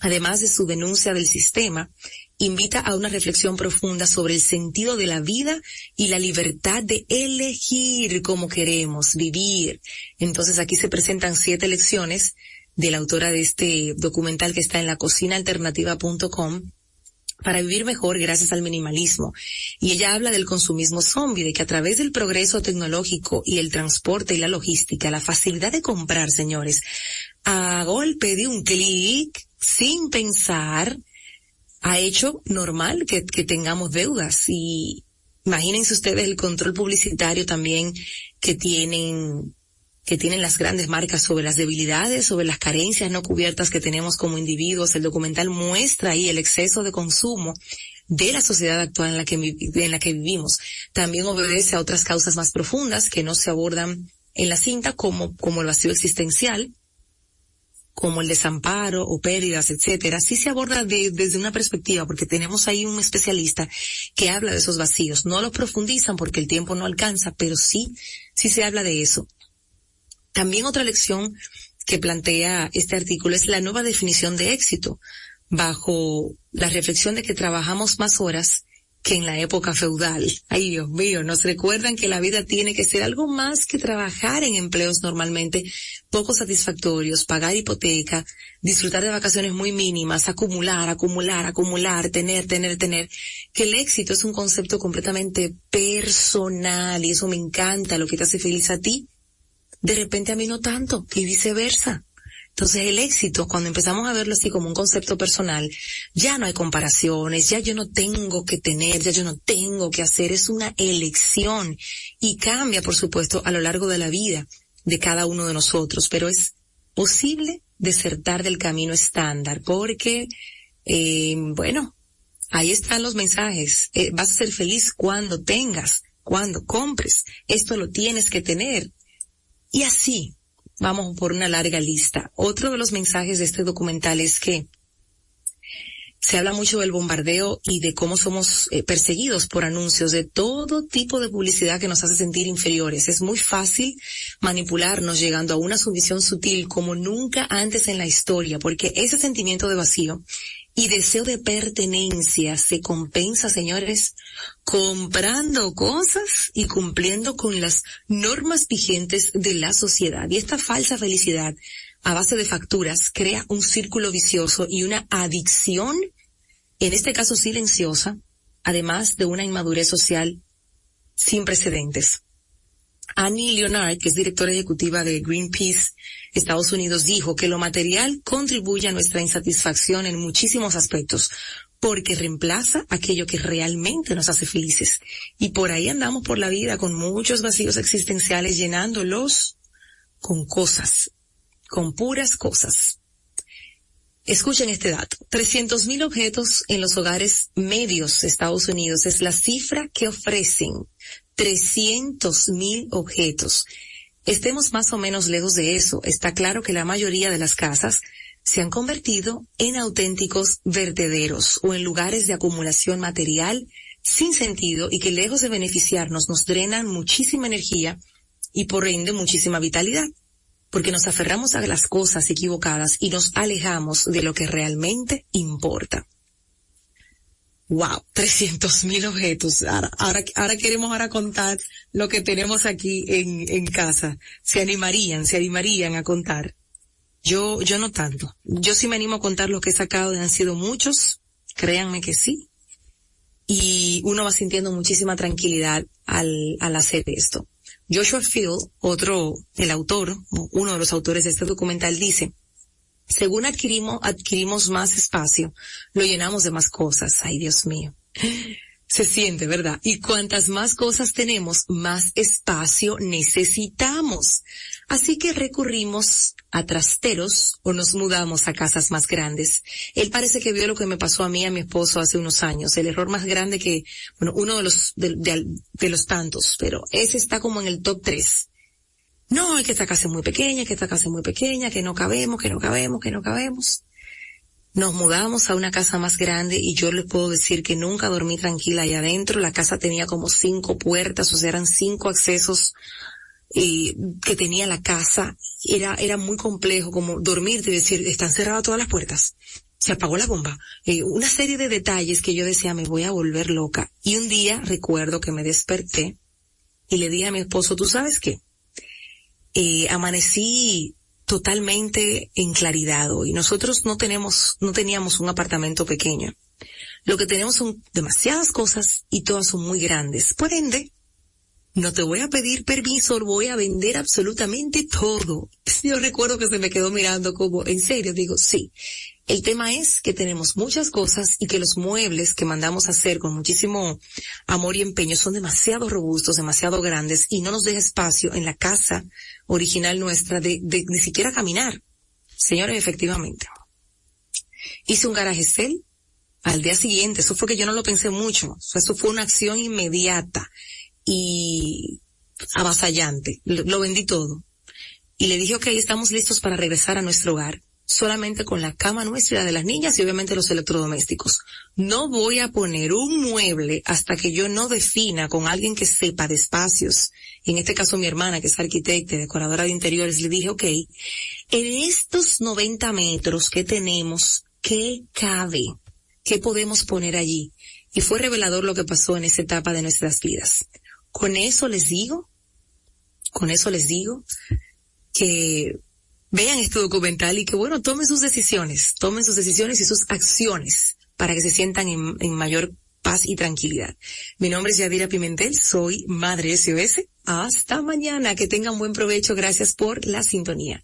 [SPEAKER 4] Además de su denuncia del sistema, invita a una reflexión profunda sobre el sentido de la vida y la libertad de elegir cómo queremos vivir. Entonces aquí se presentan siete lecciones de la autora de este documental que está en la cocinaalternativa.com para vivir mejor gracias al minimalismo. Y ella habla del consumismo zombie, de que a través del progreso tecnológico y el transporte y la logística, la facilidad de comprar, señores, a golpe de un clic, sin pensar, ha hecho normal que, tengamos deudas y imagínense ustedes el control publicitario también que tienen que tienen las grandes marcas sobre las debilidades, sobre las carencias no cubiertas que tenemos como individuos. El documental muestra ahí el exceso de consumo de la sociedad actual en la que, en la que vivimos. También obedece a otras causas más profundas que no se abordan en la cinta como, como el vacío existencial, como el desamparo o pérdidas, etcétera, sí se aborda desde una perspectiva, porque tenemos ahí un especialista que habla de esos vacíos. No lo profundizan porque el tiempo no alcanza, pero sí, sí se habla de eso. También otra lección que plantea este artículo es la nueva definición de éxito, bajo la reflexión de que trabajamos más horas que en la época feudal. Ay, Dios mío, nos recuerdan que la vida tiene que ser algo más que trabajar en empleos normalmente poco satisfactorios, pagar hipoteca, disfrutar de vacaciones muy mínimas, acumular, acumular, acumular, tener, tener, tener, que el éxito es un concepto completamente personal y eso me encanta, lo que te hace feliz a ti, de repente a mí no tanto, y viceversa. Entonces el éxito, cuando empezamos a verlo así como un concepto personal, ya no hay comparaciones, ya yo no tengo que tener, ya yo no tengo que hacer, es una elección y cambia, por supuesto, a lo largo de la vida de cada uno de nosotros, pero es posible desertar del camino estándar porque, eh, bueno, ahí están los mensajes. Eh, vas a ser feliz cuando tengas, cuando compres. Esto lo tienes que tener. Y así, Vamos por una larga lista. Otro de los mensajes de este documental es que se habla mucho del bombardeo y de cómo somos eh, perseguidos por anuncios de todo tipo de publicidad que nos hace sentir inferiores. Es muy fácil manipularnos llegando a una sumisión sutil como nunca antes en la historia, porque ese sentimiento de vacío y deseo de pertenencia se compensa, señores, comprando cosas y cumpliendo con las normas vigentes de la sociedad. Y esta falsa felicidad a base de facturas crea un círculo vicioso y una adicción, en este caso silenciosa, además de una inmadurez social sin precedentes. Annie Leonard, que es directora ejecutiva de Greenpeace Estados Unidos, dijo que lo material contribuye a nuestra insatisfacción en muchísimos aspectos, porque reemplaza aquello que realmente nos hace felices. Y por ahí andamos por la vida con muchos vacíos existenciales llenándolos con cosas, con puras cosas. Escuchen este dato. 300.000 objetos en los hogares medios de Estados Unidos es la cifra que ofrecen 300.000 objetos. Estemos más o menos lejos de eso. Está claro que la mayoría de las casas se han convertido en auténticos vertederos o en lugares de acumulación material sin sentido y que lejos de beneficiarnos nos drenan muchísima energía y por ende muchísima vitalidad porque nos aferramos a las cosas equivocadas y nos alejamos de lo que realmente importa. Wow, 300 mil objetos. Ahora, ahora, queremos ahora contar lo que tenemos aquí en, en casa. Se animarían, se animarían a contar. Yo, yo no tanto. Yo sí me animo a contar lo que he sacado, han sido muchos. Créanme que sí. Y uno va sintiendo muchísima tranquilidad al, al hacer esto. Joshua Field, otro, el autor, uno de los autores de este documental dice, según adquirimos, adquirimos más espacio, lo llenamos de más cosas. Ay, Dios mío. Se siente, ¿verdad? Y cuantas más cosas tenemos, más espacio necesitamos. Así que recurrimos a trasteros o nos mudamos a casas más grandes. Él parece que vio lo que me pasó a mí y a mi esposo hace unos años. El error más grande que, bueno, uno de los, de, los tantos, pero ese está como en el top tres. No, es que esta casa es muy pequeña, que esta casa es muy pequeña, que no cabemos, que no cabemos, que no cabemos. Nos mudamos a una casa más grande y yo les puedo decir que nunca dormí tranquila allá adentro. La casa tenía como cinco puertas, o sea, eran cinco accesos que tenía la casa. Era, era muy complejo como dormir y decir, están cerradas todas las puertas. Se apagó la bomba. Eh, una serie de detalles que yo decía, me voy a volver loca. Y un día recuerdo que me desperté y le dije a mi esposo, ¿tú sabes qué? Eh, amanecí totalmente en claridad y Nosotros no tenemos, no teníamos un apartamento pequeño. Lo que tenemos son demasiadas cosas y todas son muy grandes. Por ende, no te voy a pedir permiso, voy a vender absolutamente todo. [laughs] Yo recuerdo que se me quedó mirando como, en serio, digo, sí. El tema es que tenemos muchas cosas y que los muebles que mandamos a hacer con muchísimo amor y empeño son demasiado robustos, demasiado grandes y no nos deja espacio en la casa original nuestra de, ni siquiera caminar. Señores, efectivamente. Hice un garaje cel al día siguiente. Eso fue que yo no lo pensé mucho. Eso fue una acción inmediata y avasallante. Lo, vendí todo. Y le dije, ok, estamos listos para regresar a nuestro hogar solamente con la cama nuestra y de las niñas y obviamente los electrodomésticos. No voy a poner un mueble hasta que yo no defina con alguien que sepa de espacios. en este caso mi hermana, que es arquitecta y decoradora de interiores, le dije, ok, en estos 90 metros que tenemos, ¿qué cabe? ¿Qué podemos poner allí? Y fue revelador lo que pasó en esa etapa de nuestras vidas. Con eso les digo, con eso les digo que vean este documental y que bueno, tomen sus decisiones, tomen sus decisiones y sus acciones para que se sientan en, mayor paz y tranquilidad. Mi nombre es Yadira Pimentel, soy Madre SOS. Hasta mañana, que tengan buen provecho, gracias por la sintonía.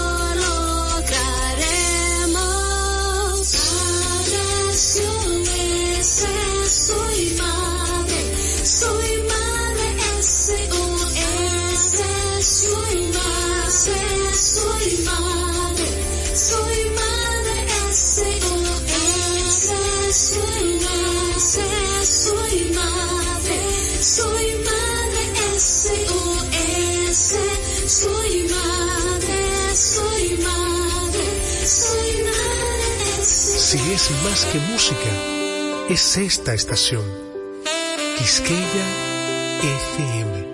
[SPEAKER 9] es más que música, es esta estación. Quisqueya FM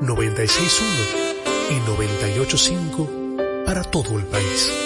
[SPEAKER 9] 961 y 985 para todo el país.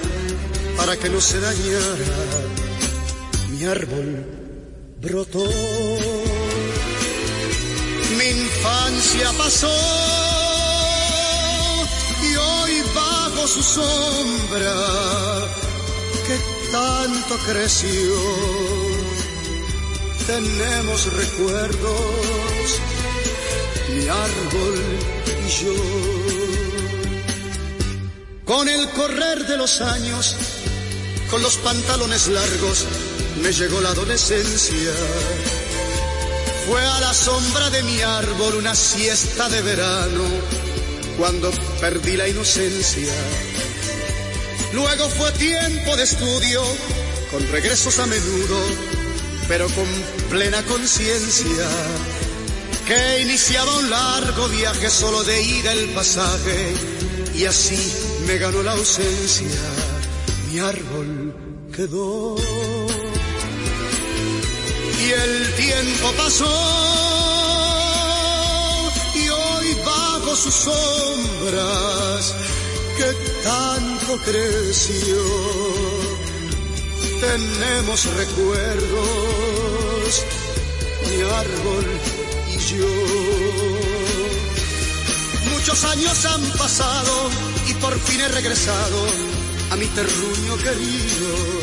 [SPEAKER 10] para que no se dañara. Mi árbol brotó. Mi infancia pasó y hoy bajo su sombra que tanto creció. Tenemos recuerdos, mi árbol y yo. Con el correr de los años, con los pantalones largos me llegó la adolescencia. Fue a la sombra de mi árbol una siesta de verano cuando perdí la inocencia. Luego fue tiempo de estudio con regresos a menudo, pero con plena conciencia que iniciaba un largo viaje solo de ida el pasaje y así me ganó la ausencia mi árbol quedó. Y el tiempo pasó y hoy bajo sus sombras que tanto creció. Tenemos recuerdos, mi árbol y yo. Muchos años han pasado y por fin he regresado a mi terruño querido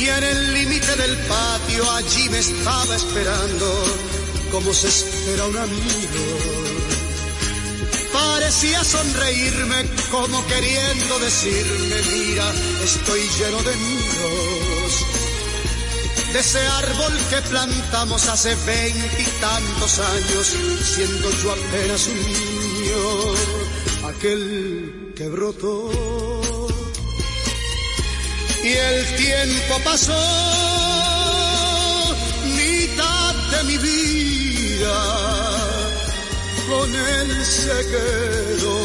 [SPEAKER 10] y en el límite del patio allí me estaba esperando como se espera un amigo. Parecía sonreírme como queriendo decirme, mira, estoy lleno de nidos. De ese árbol que plantamos hace veintitantos años, siendo yo apenas un niño, aquel que brotó y el tiempo pasó, mitad de mi vida con él se quedó.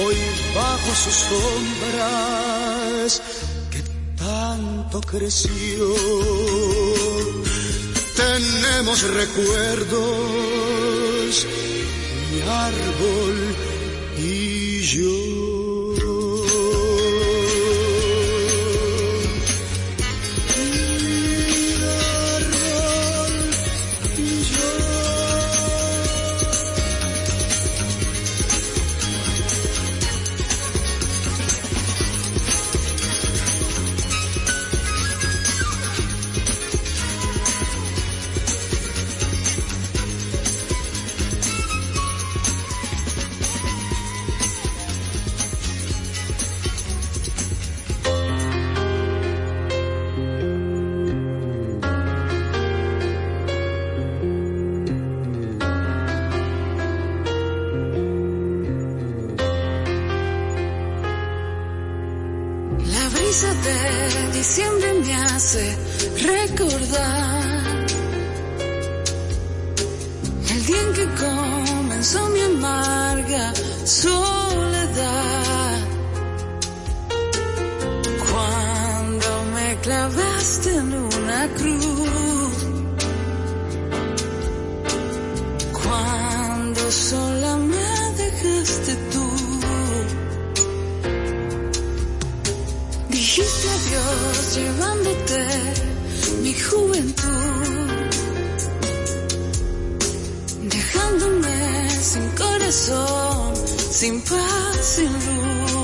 [SPEAKER 10] Hoy bajo sus sombras que tanto creció, tenemos recuerdos, mi árbol y yo. sin luz.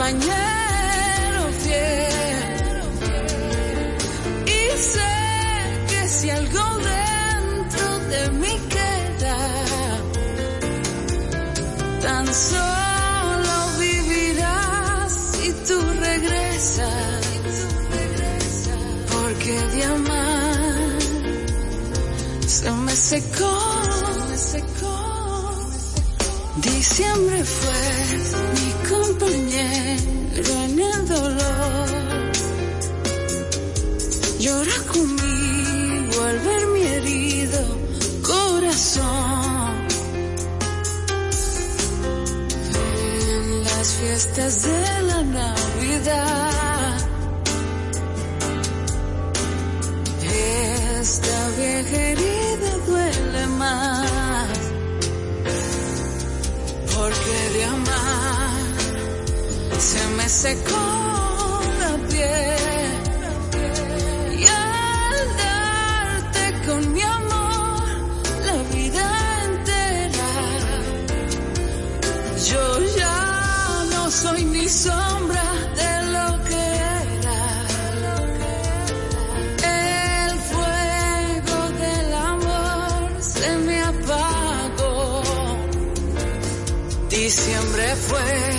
[SPEAKER 10] compañero fiel.
[SPEAKER 11] Y sé que si algo dentro de mí queda, tan solo vivirás si tú regresas. Porque de amar se me secó. Diciembre fue compañero en el dolor. Llora conmigo al ver mi herido corazón. En las fiestas de la Navidad. Esta vieja herida duele más. nace con la piel. Y al darte con mi amor la vida entera, yo ya no soy ni sombra de lo que era. El fuego del amor se me apagó. Diciembre fue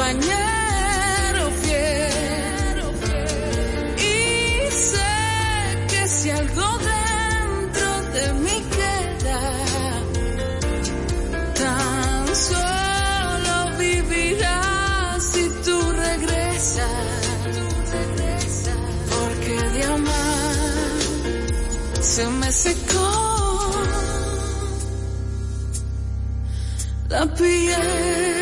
[SPEAKER 11] compañero fiel. Y sé que si algo dentro de mí queda, tan solo vivirás si tú regresas. Porque de amar se me secó la piel.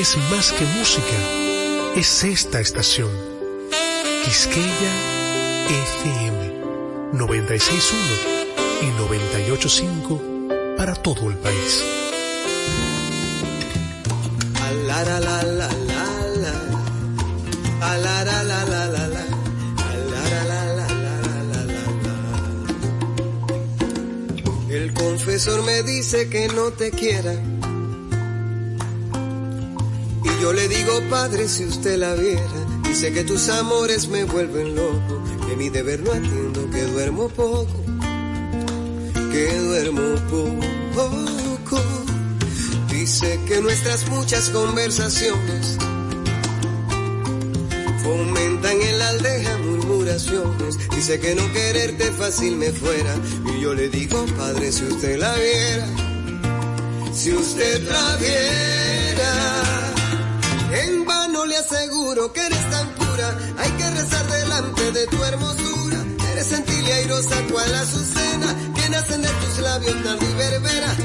[SPEAKER 9] es más que
[SPEAKER 11] música, es esta estación. Quisqueya FM 961 y 985 para todo el país.
[SPEAKER 12] La, la, la, la, la, la, la, la, la, la, la. El confesor me dice que no te quiera yo le digo, padre, si usted la viera, dice que tus amores me vuelven loco, que mi deber no atiendo, que duermo poco, que duermo poco. Dice que nuestras muchas conversaciones fomentan en la aldeja murmuraciones. Dice que no quererte fácil me fuera. Y yo le digo, padre, si usted la viera, si usted la viera, aseguro que eres tan pura. Hay que rezar delante de tu hermosura. Eres sentil y airosa cual azucena, que nacen de tus labios tarde y verbena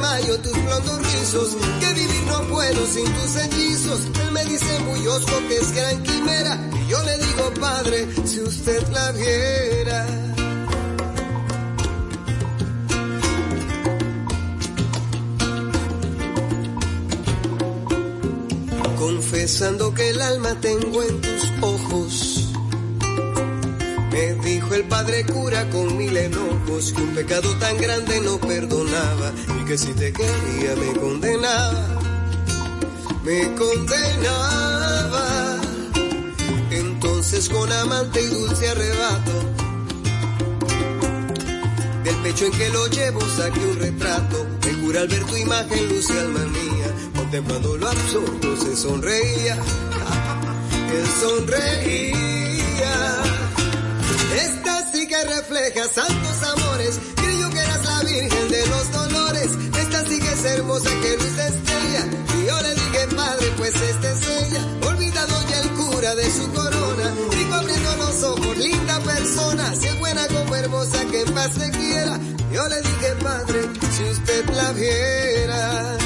[SPEAKER 12] mayo tus blondos rizos, que vivir no puedo sin tus hechizos. Él me dice muy osco que es gran quimera, y yo le digo padre, si usted la viera. Confesando que el alma tengo en tus ojos me dijo el padre cura con mil enojos que un pecado tan grande no perdonaba y que si te quería me condenaba, me condenaba. Entonces con amante y dulce arrebato, del pecho en que lo llevo saqué un retrato. El cura al ver tu imagen luce alma mía, contemplando lo absurdo se sonreía, [laughs] él sonreía. Esta sí que refleja santos amores. Creyó que eras la Virgen de los Dolores. Esta sí que es hermosa que luz estrella. Y yo le dije, padre, pues esta es ella. Olvidado ya el cura de su corona. Digo abriendo los ojos, linda persona. Si es buena como hermosa, que en paz se quiera. Yo le dije, padre, si usted la viera.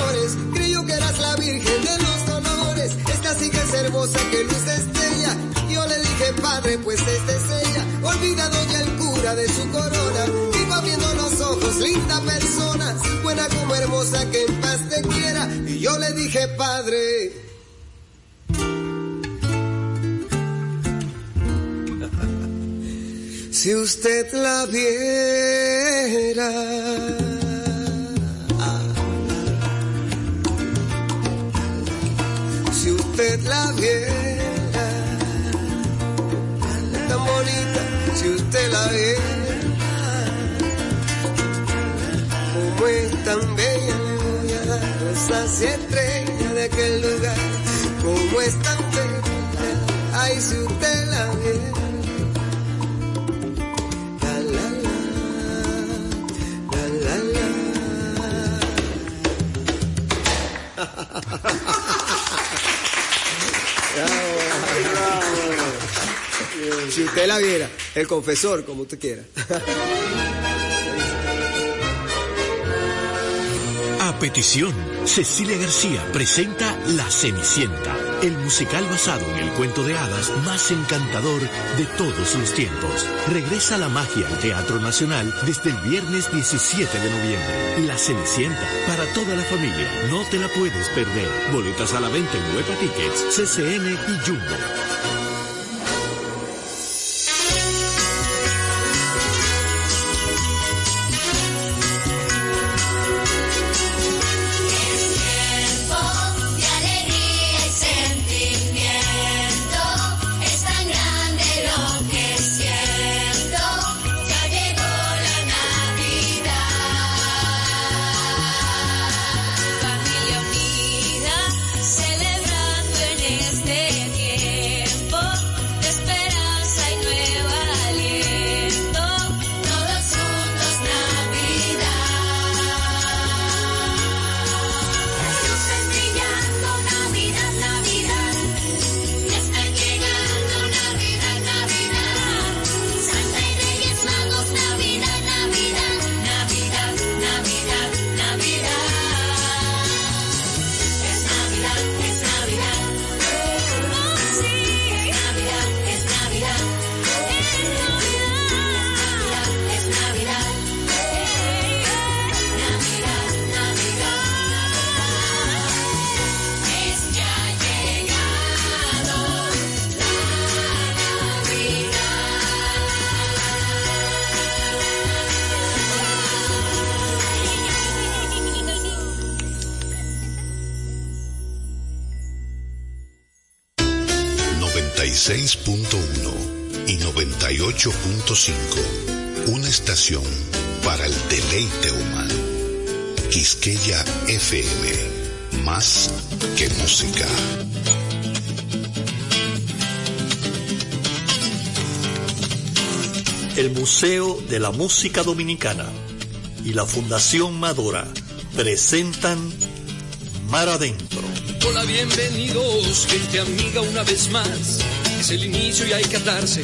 [SPEAKER 12] que de estrella. Yo le dije, padre, pues esta es ella. Olvidado ya el cura de su corona. Vivo abriendo los ojos, linda persona. Buena como hermosa que en paz te quiera. Y yo le dije, padre. [laughs] si usted la viera. Usted la viera, tan bonita, si usted la viera, como es tan bella, le voy a dar estrellas de aquel lugar, como es tan bella, ay, si usted la viera. [laughs] Si usted la viera, el confesor, como usted quiera.
[SPEAKER 13] A petición, Cecilia García presenta La Cenicienta, el musical basado en el cuento de hadas más encantador de todos los tiempos. Regresa la magia al Teatro Nacional desde el viernes 17 de noviembre. La Cenicienta, para toda la familia, no te la puedes perder. Boletas a la venta en Nueva Tickets, CCN y Jumbo.
[SPEAKER 3] 98.5. Una estación para el deleite humano. Quisqueya FM. Más que música.
[SPEAKER 13] El Museo de la Música Dominicana y la Fundación Madora presentan Mar Adentro.
[SPEAKER 14] Hola, bienvenidos, gente amiga, una vez más. Es el inicio y hay que atarse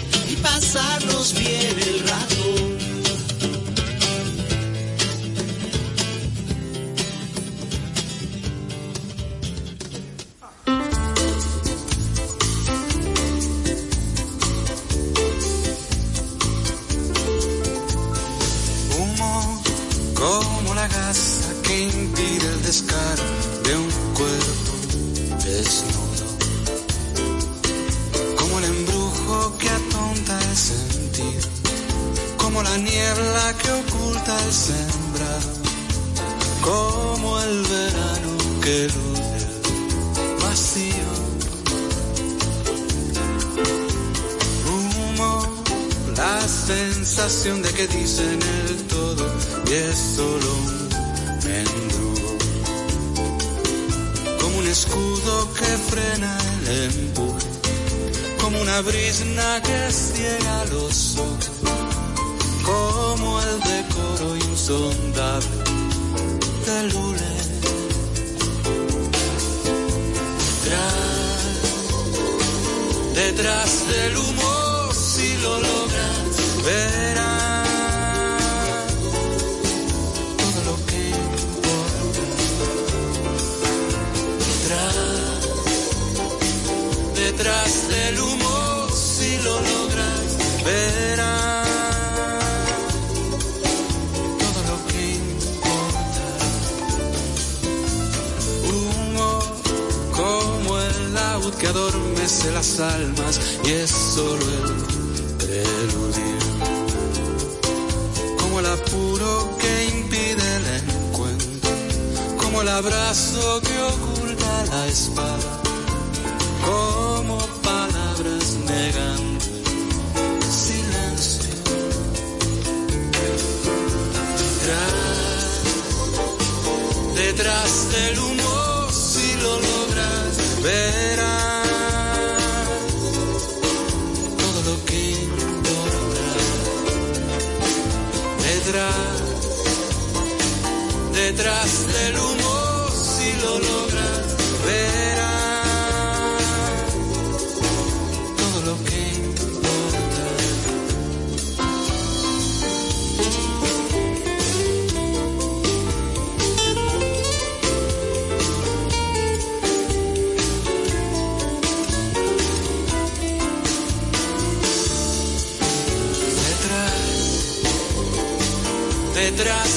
[SPEAKER 15] y pasarnos bien el rato.
[SPEAKER 16] Verás todo lo que importa. Humo como el laúd que adormece las almas y es solo el preludio. Como el apuro que impide el encuentro, como el abrazo que oculta la espada, detrás del humo, si lo logras, verás todo lo que importa. Detrás, detrás